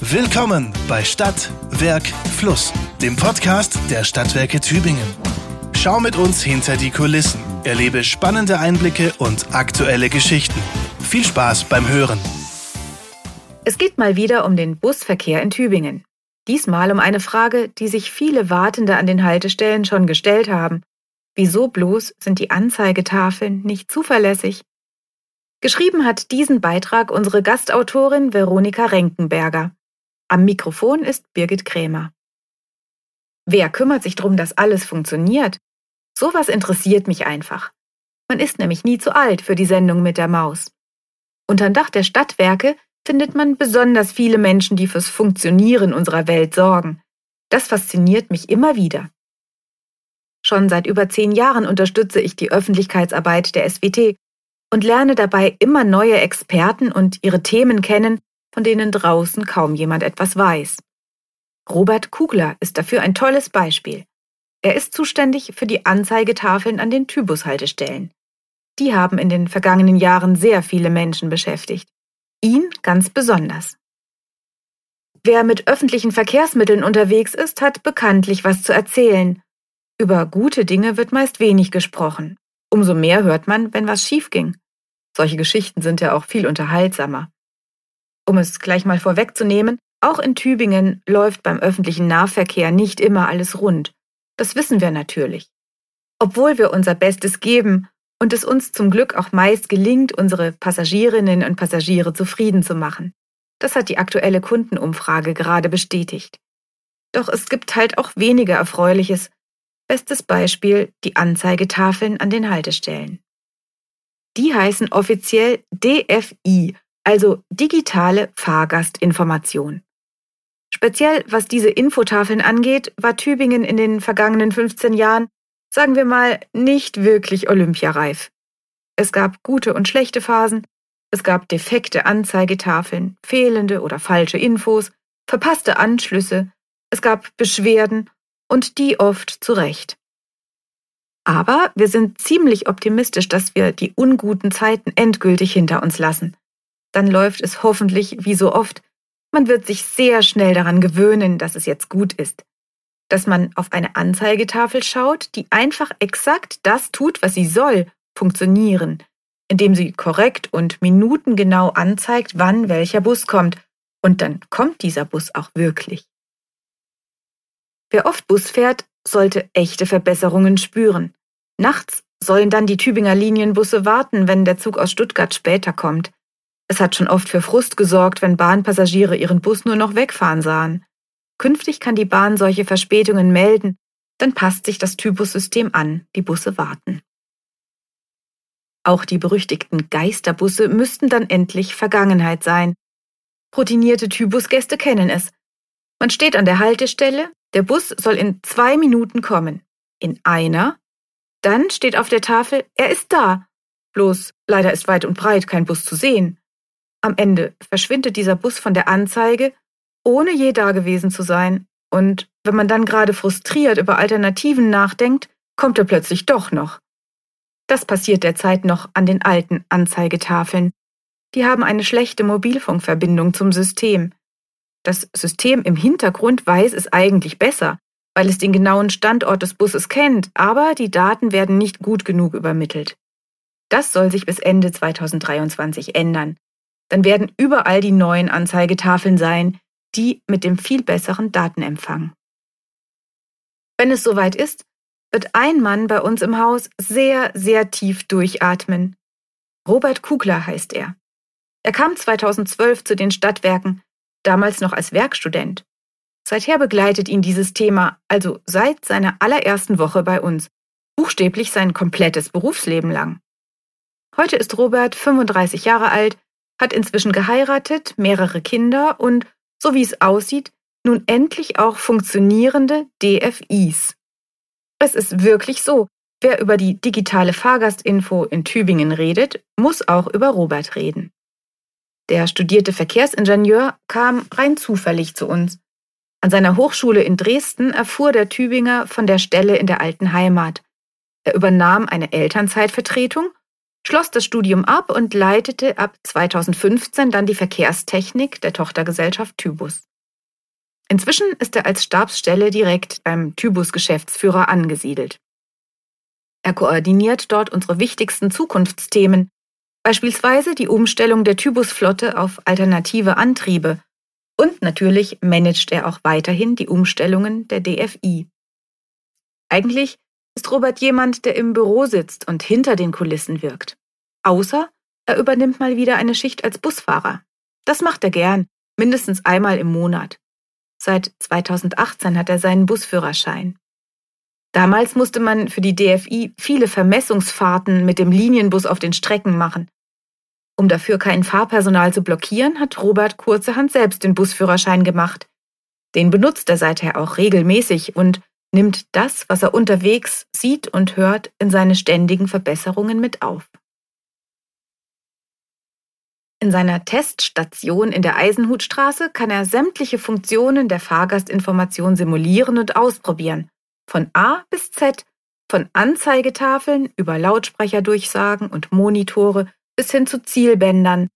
Willkommen bei Stadt, Werk, Fluss, dem Podcast der Stadtwerke Tübingen. Schau mit uns hinter die Kulissen, erlebe spannende Einblicke und aktuelle Geschichten. Viel Spaß beim Hören. Es geht mal wieder um den Busverkehr in Tübingen. Diesmal um eine Frage, die sich viele Wartende an den Haltestellen schon gestellt haben. Wieso bloß sind die Anzeigetafeln nicht zuverlässig? Geschrieben hat diesen Beitrag unsere Gastautorin Veronika Renkenberger. Am Mikrofon ist Birgit Krämer. Wer kümmert sich darum, dass alles funktioniert? Sowas interessiert mich einfach. Man ist nämlich nie zu alt für die Sendung mit der Maus. Unterm Dach der Stadtwerke findet man besonders viele Menschen, die fürs Funktionieren unserer Welt sorgen. Das fasziniert mich immer wieder. Schon seit über zehn Jahren unterstütze ich die Öffentlichkeitsarbeit der SWT und lerne dabei immer neue Experten und ihre Themen kennen, von denen draußen kaum jemand etwas weiß. Robert Kugler ist dafür ein tolles Beispiel. Er ist zuständig für die Anzeigetafeln an den Tybushaltestellen. Die haben in den vergangenen Jahren sehr viele Menschen beschäftigt. Ihn ganz besonders. Wer mit öffentlichen Verkehrsmitteln unterwegs ist, hat bekanntlich was zu erzählen. Über gute Dinge wird meist wenig gesprochen. Umso mehr hört man, wenn was schief ging. Solche Geschichten sind ja auch viel unterhaltsamer. Um es gleich mal vorwegzunehmen, auch in Tübingen läuft beim öffentlichen Nahverkehr nicht immer alles rund. Das wissen wir natürlich. Obwohl wir unser Bestes geben und es uns zum Glück auch meist gelingt, unsere Passagierinnen und Passagiere zufrieden zu machen. Das hat die aktuelle Kundenumfrage gerade bestätigt. Doch es gibt halt auch weniger Erfreuliches. Bestes Beispiel die Anzeigetafeln an den Haltestellen. Die heißen offiziell DFI, also digitale Fahrgastinformation. Speziell was diese Infotafeln angeht, war Tübingen in den vergangenen 15 Jahren, sagen wir mal, nicht wirklich olympiareif. Es gab gute und schlechte Phasen, es gab defekte Anzeigetafeln, fehlende oder falsche Infos, verpasste Anschlüsse, es gab Beschwerden und die oft zu Recht. Aber wir sind ziemlich optimistisch, dass wir die unguten Zeiten endgültig hinter uns lassen dann läuft es hoffentlich wie so oft. Man wird sich sehr schnell daran gewöhnen, dass es jetzt gut ist. Dass man auf eine Anzeigetafel schaut, die einfach exakt das tut, was sie soll, funktionieren, indem sie korrekt und minutengenau anzeigt, wann welcher Bus kommt. Und dann kommt dieser Bus auch wirklich. Wer oft Bus fährt, sollte echte Verbesserungen spüren. Nachts sollen dann die Tübinger Linienbusse warten, wenn der Zug aus Stuttgart später kommt. Es hat schon oft für Frust gesorgt, wenn Bahnpassagiere ihren Bus nur noch wegfahren sahen. Künftig kann die Bahn solche Verspätungen melden, dann passt sich das Typussystem an, die Busse warten. Auch die berüchtigten Geisterbusse müssten dann endlich Vergangenheit sein. Routinierte Typusgäste kennen es. Man steht an der Haltestelle, der Bus soll in zwei Minuten kommen. In einer. Dann steht auf der Tafel, er ist da. Bloß leider ist weit und breit kein Bus zu sehen. Am Ende verschwindet dieser Bus von der Anzeige, ohne je dagewesen zu sein. Und wenn man dann gerade frustriert über Alternativen nachdenkt, kommt er plötzlich doch noch. Das passiert derzeit noch an den alten Anzeigetafeln. Die haben eine schlechte Mobilfunkverbindung zum System. Das System im Hintergrund weiß es eigentlich besser, weil es den genauen Standort des Busses kennt, aber die Daten werden nicht gut genug übermittelt. Das soll sich bis Ende 2023 ändern dann werden überall die neuen Anzeigetafeln sein, die mit dem viel besseren Datenempfang. Wenn es soweit ist, wird ein Mann bei uns im Haus sehr, sehr tief durchatmen. Robert Kugler heißt er. Er kam 2012 zu den Stadtwerken, damals noch als Werkstudent. Seither begleitet ihn dieses Thema, also seit seiner allerersten Woche bei uns, buchstäblich sein komplettes Berufsleben lang. Heute ist Robert 35 Jahre alt hat inzwischen geheiratet, mehrere Kinder und, so wie es aussieht, nun endlich auch funktionierende DFIs. Es ist wirklich so, wer über die digitale Fahrgastinfo in Tübingen redet, muss auch über Robert reden. Der studierte Verkehrsingenieur kam rein zufällig zu uns. An seiner Hochschule in Dresden erfuhr der Tübinger von der Stelle in der alten Heimat. Er übernahm eine Elternzeitvertretung schloss das Studium ab und leitete ab 2015 dann die Verkehrstechnik der Tochtergesellschaft Tybus. Inzwischen ist er als Stabsstelle direkt beim Tybus-Geschäftsführer angesiedelt. Er koordiniert dort unsere wichtigsten Zukunftsthemen, beispielsweise die Umstellung der Tybus-Flotte auf alternative Antriebe und natürlich managt er auch weiterhin die Umstellungen der DFI. Eigentlich ist Robert jemand, der im Büro sitzt und hinter den Kulissen wirkt. Außer er übernimmt mal wieder eine Schicht als Busfahrer. Das macht er gern, mindestens einmal im Monat. Seit 2018 hat er seinen Busführerschein. Damals musste man für die DFI viele Vermessungsfahrten mit dem Linienbus auf den Strecken machen. Um dafür kein Fahrpersonal zu blockieren, hat Robert kurzerhand selbst den Busführerschein gemacht. Den benutzt er seither auch regelmäßig und nimmt das, was er unterwegs sieht und hört, in seine ständigen Verbesserungen mit auf. In seiner Teststation in der Eisenhutstraße kann er sämtliche Funktionen der Fahrgastinformation simulieren und ausprobieren. Von A bis Z, von Anzeigetafeln über Lautsprecherdurchsagen und Monitore bis hin zu Zielbändern,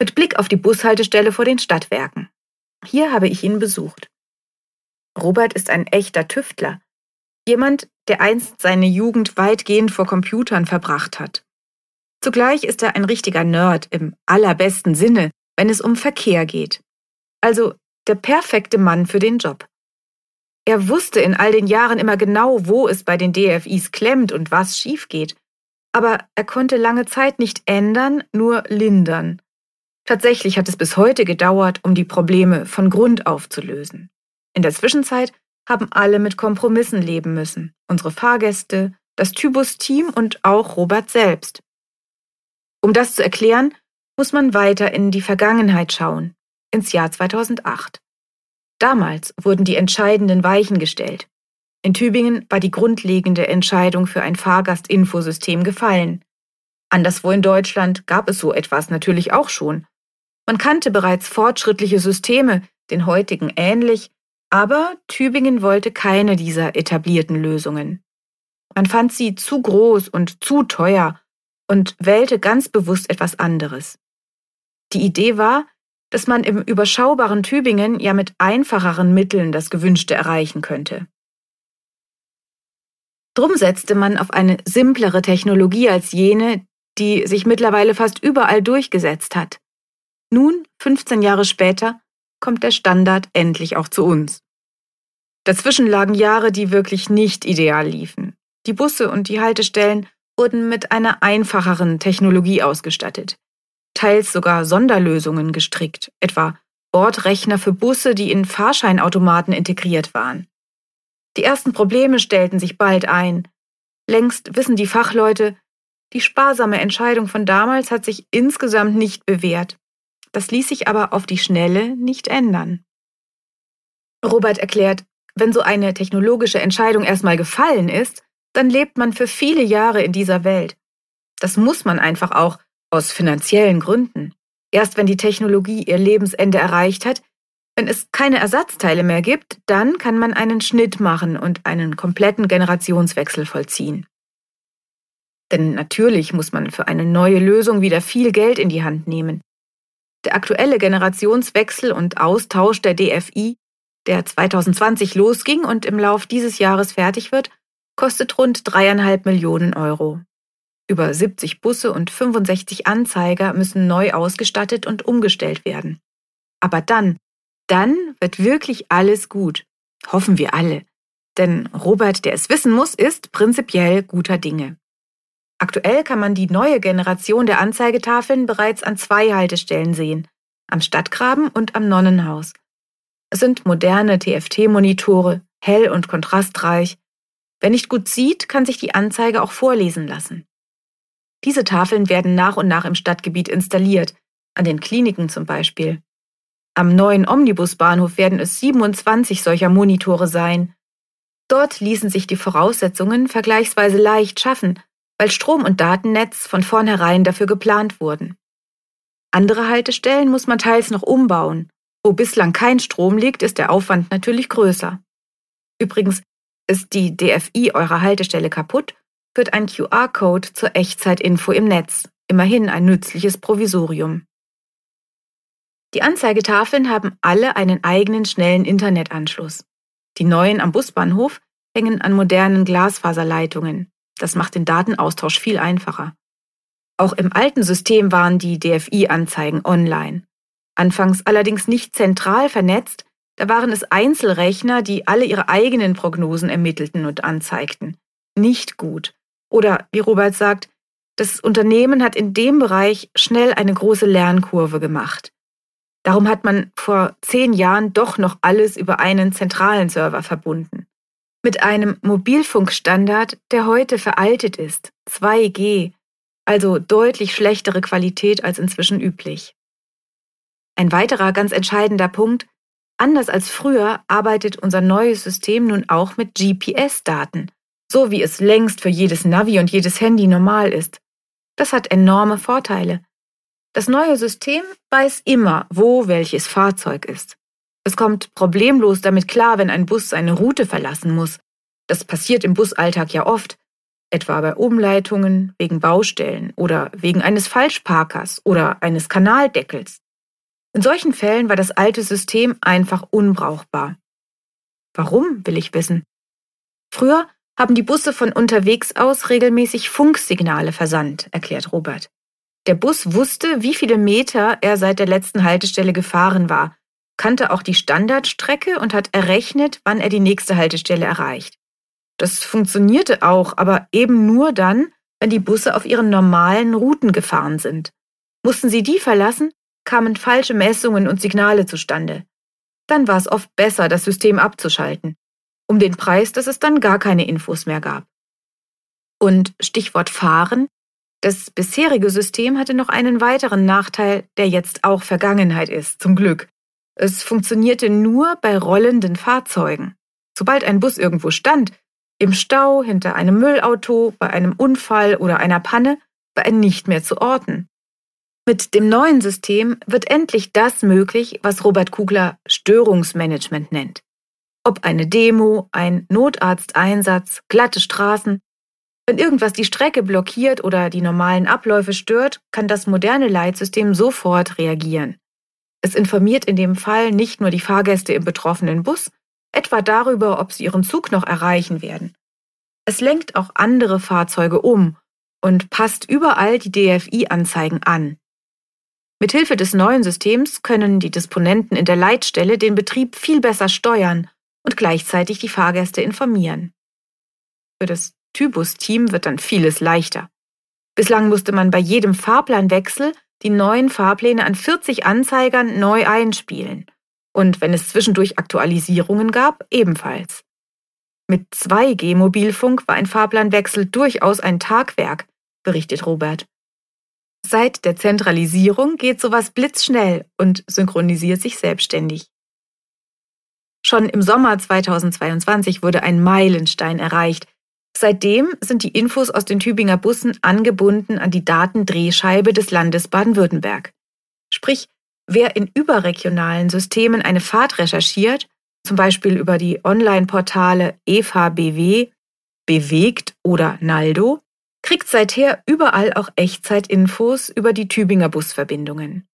mit Blick auf die Bushaltestelle vor den Stadtwerken. Hier habe ich ihn besucht. Robert ist ein echter Tüftler. Jemand, der einst seine Jugend weitgehend vor Computern verbracht hat. Zugleich ist er ein richtiger Nerd im allerbesten Sinne, wenn es um Verkehr geht. Also der perfekte Mann für den Job. Er wusste in all den Jahren immer genau, wo es bei den DFIs klemmt und was schief geht. Aber er konnte lange Zeit nicht ändern, nur lindern. Tatsächlich hat es bis heute gedauert, um die Probleme von Grund auf zu lösen. In der Zwischenzeit haben alle mit Kompromissen leben müssen. Unsere Fahrgäste, das Tybus-Team und auch Robert selbst. Um das zu erklären, muss man weiter in die Vergangenheit schauen, ins Jahr 2008. Damals wurden die entscheidenden Weichen gestellt. In Tübingen war die grundlegende Entscheidung für ein Fahrgastinfosystem gefallen. Anderswo in Deutschland gab es so etwas natürlich auch schon. Man kannte bereits fortschrittliche Systeme, den heutigen ähnlich, aber Tübingen wollte keine dieser etablierten Lösungen. Man fand sie zu groß und zu teuer und wählte ganz bewusst etwas anderes. Die Idee war, dass man im überschaubaren Tübingen ja mit einfacheren Mitteln das Gewünschte erreichen könnte. Drum setzte man auf eine simplere Technologie als jene, die sich mittlerweile fast überall durchgesetzt hat. Nun, 15 Jahre später, kommt der Standard endlich auch zu uns. Dazwischen lagen Jahre, die wirklich nicht ideal liefen. Die Busse und die Haltestellen wurden mit einer einfacheren Technologie ausgestattet, teils sogar Sonderlösungen gestrickt, etwa Bordrechner für Busse, die in Fahrscheinautomaten integriert waren. Die ersten Probleme stellten sich bald ein. Längst wissen die Fachleute, die sparsame Entscheidung von damals hat sich insgesamt nicht bewährt. Das ließ sich aber auf die Schnelle nicht ändern. Robert erklärt, wenn so eine technologische Entscheidung erstmal gefallen ist, dann lebt man für viele Jahre in dieser Welt. Das muss man einfach auch aus finanziellen Gründen. Erst wenn die Technologie ihr Lebensende erreicht hat, wenn es keine Ersatzteile mehr gibt, dann kann man einen Schnitt machen und einen kompletten Generationswechsel vollziehen. Denn natürlich muss man für eine neue Lösung wieder viel Geld in die Hand nehmen. Der aktuelle Generationswechsel und Austausch der DFI, der 2020 losging und im Lauf dieses Jahres fertig wird, kostet rund dreieinhalb Millionen Euro. Über 70 Busse und 65 Anzeiger müssen neu ausgestattet und umgestellt werden. Aber dann, dann wird wirklich alles gut. Hoffen wir alle. Denn Robert, der es wissen muss, ist prinzipiell guter Dinge. Aktuell kann man die neue Generation der Anzeigetafeln bereits an zwei Haltestellen sehen, am Stadtgraben und am Nonnenhaus. Es sind moderne TFT-Monitore, hell und kontrastreich, Wer nicht gut sieht, kann sich die Anzeige auch vorlesen lassen. Diese Tafeln werden nach und nach im Stadtgebiet installiert, an den Kliniken zum Beispiel. Am neuen Omnibusbahnhof werden es 27 solcher Monitore sein. Dort ließen sich die Voraussetzungen vergleichsweise leicht schaffen, weil Strom und Datennetz von vornherein dafür geplant wurden. Andere Haltestellen muss man teils noch umbauen. Wo bislang kein Strom liegt, ist der Aufwand natürlich größer. Übrigens, ist die DFI eurer Haltestelle kaputt, wird ein QR-Code zur Echtzeitinfo im Netz, immerhin ein nützliches Provisorium. Die Anzeigetafeln haben alle einen eigenen schnellen Internetanschluss. Die neuen am Busbahnhof hängen an modernen Glasfaserleitungen. Das macht den Datenaustausch viel einfacher. Auch im alten System waren die DFI-Anzeigen online. Anfangs allerdings nicht zentral vernetzt, da waren es Einzelrechner, die alle ihre eigenen Prognosen ermittelten und anzeigten. Nicht gut. Oder, wie Robert sagt, das Unternehmen hat in dem Bereich schnell eine große Lernkurve gemacht. Darum hat man vor zehn Jahren doch noch alles über einen zentralen Server verbunden. Mit einem Mobilfunkstandard, der heute veraltet ist, 2G, also deutlich schlechtere Qualität als inzwischen üblich. Ein weiterer ganz entscheidender Punkt, anders als früher arbeitet unser neues System nun auch mit GPS-Daten, so wie es längst für jedes Navi und jedes Handy normal ist. Das hat enorme Vorteile. Das neue System weiß immer, wo welches Fahrzeug ist. Es kommt problemlos damit klar, wenn ein Bus seine Route verlassen muss. Das passiert im Busalltag ja oft, etwa bei Umleitungen, wegen Baustellen oder wegen eines Falschparkers oder eines Kanaldeckels. In solchen Fällen war das alte System einfach unbrauchbar. Warum, will ich wissen. Früher haben die Busse von unterwegs aus regelmäßig Funksignale versandt, erklärt Robert. Der Bus wusste, wie viele Meter er seit der letzten Haltestelle gefahren war, kannte auch die Standardstrecke und hat errechnet, wann er die nächste Haltestelle erreicht. Das funktionierte auch, aber eben nur dann, wenn die Busse auf ihren normalen Routen gefahren sind. Mussten sie die verlassen, kamen falsche Messungen und Signale zustande. Dann war es oft besser, das System abzuschalten, um den Preis, dass es dann gar keine Infos mehr gab. Und Stichwort Fahren, das bisherige System hatte noch einen weiteren Nachteil, der jetzt auch Vergangenheit ist, zum Glück. Es funktionierte nur bei rollenden Fahrzeugen. Sobald ein Bus irgendwo stand, im Stau, hinter einem Müllauto, bei einem Unfall oder einer Panne, war er nicht mehr zu orten. Mit dem neuen System wird endlich das möglich, was Robert Kugler Störungsmanagement nennt. Ob eine Demo, ein Notarzteinsatz, glatte Straßen, wenn irgendwas die Strecke blockiert oder die normalen Abläufe stört, kann das moderne Leitsystem sofort reagieren. Es informiert in dem Fall nicht nur die Fahrgäste im betroffenen Bus, etwa darüber, ob sie ihren Zug noch erreichen werden. Es lenkt auch andere Fahrzeuge um und passt überall die DFI-Anzeigen an. Mithilfe des neuen Systems können die Disponenten in der Leitstelle den Betrieb viel besser steuern und gleichzeitig die Fahrgäste informieren. Für das Tybus-Team wird dann vieles leichter. Bislang musste man bei jedem Fahrplanwechsel die neuen Fahrpläne an 40 Anzeigern neu einspielen. Und wenn es zwischendurch Aktualisierungen gab, ebenfalls. Mit 2G-Mobilfunk war ein Fahrplanwechsel durchaus ein Tagwerk, berichtet Robert. Seit der Zentralisierung geht sowas blitzschnell und synchronisiert sich selbstständig. Schon im Sommer 2022 wurde ein Meilenstein erreicht, Seitdem sind die Infos aus den Tübinger Bussen angebunden an die Datendrehscheibe des Landes Baden-Württemberg. Sprich, wer in überregionalen Systemen eine Fahrt recherchiert, zum Beispiel über die Online-Portale EVBW, Bewegt oder Naldo, kriegt seither überall auch Echtzeitinfos über die Tübinger Busverbindungen.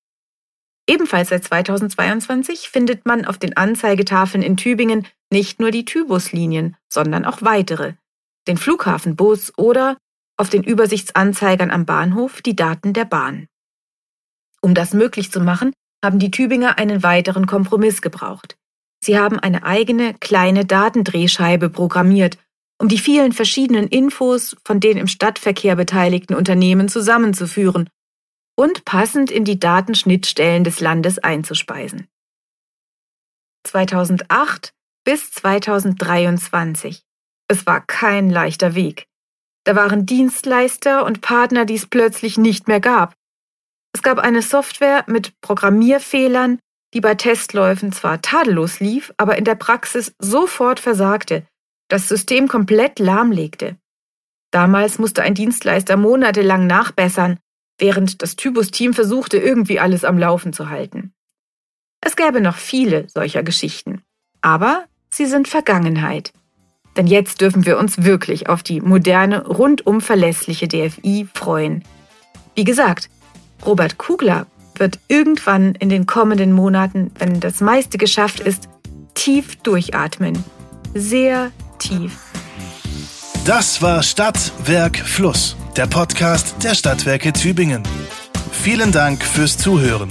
Ebenfalls seit 2022 findet man auf den Anzeigetafeln in Tübingen nicht nur die Tybuslinien, sondern auch weitere, den Flughafenbus oder auf den Übersichtsanzeigern am Bahnhof die Daten der Bahn. Um das möglich zu machen, haben die Tübinger einen weiteren Kompromiss gebraucht. Sie haben eine eigene kleine Datendrehscheibe programmiert, um die vielen verschiedenen Infos von den im Stadtverkehr beteiligten Unternehmen zusammenzuführen und passend in die Datenschnittstellen des Landes einzuspeisen. 2008 bis 2023 es war kein leichter Weg. Da waren Dienstleister und Partner, die es plötzlich nicht mehr gab. Es gab eine Software mit Programmierfehlern, die bei Testläufen zwar tadellos lief, aber in der Praxis sofort versagte, das System komplett lahmlegte. Damals musste ein Dienstleister monatelang nachbessern, während das Tybus-Team versuchte, irgendwie alles am Laufen zu halten. Es gäbe noch viele solcher Geschichten, aber sie sind Vergangenheit. Denn jetzt dürfen wir uns wirklich auf die moderne, rundum verlässliche DFI freuen. Wie gesagt, Robert Kugler wird irgendwann in den kommenden Monaten, wenn das meiste geschafft ist, tief durchatmen. Sehr tief. Das war Stadt, Werk, Fluss, der Podcast der Stadtwerke Tübingen. Vielen Dank fürs Zuhören.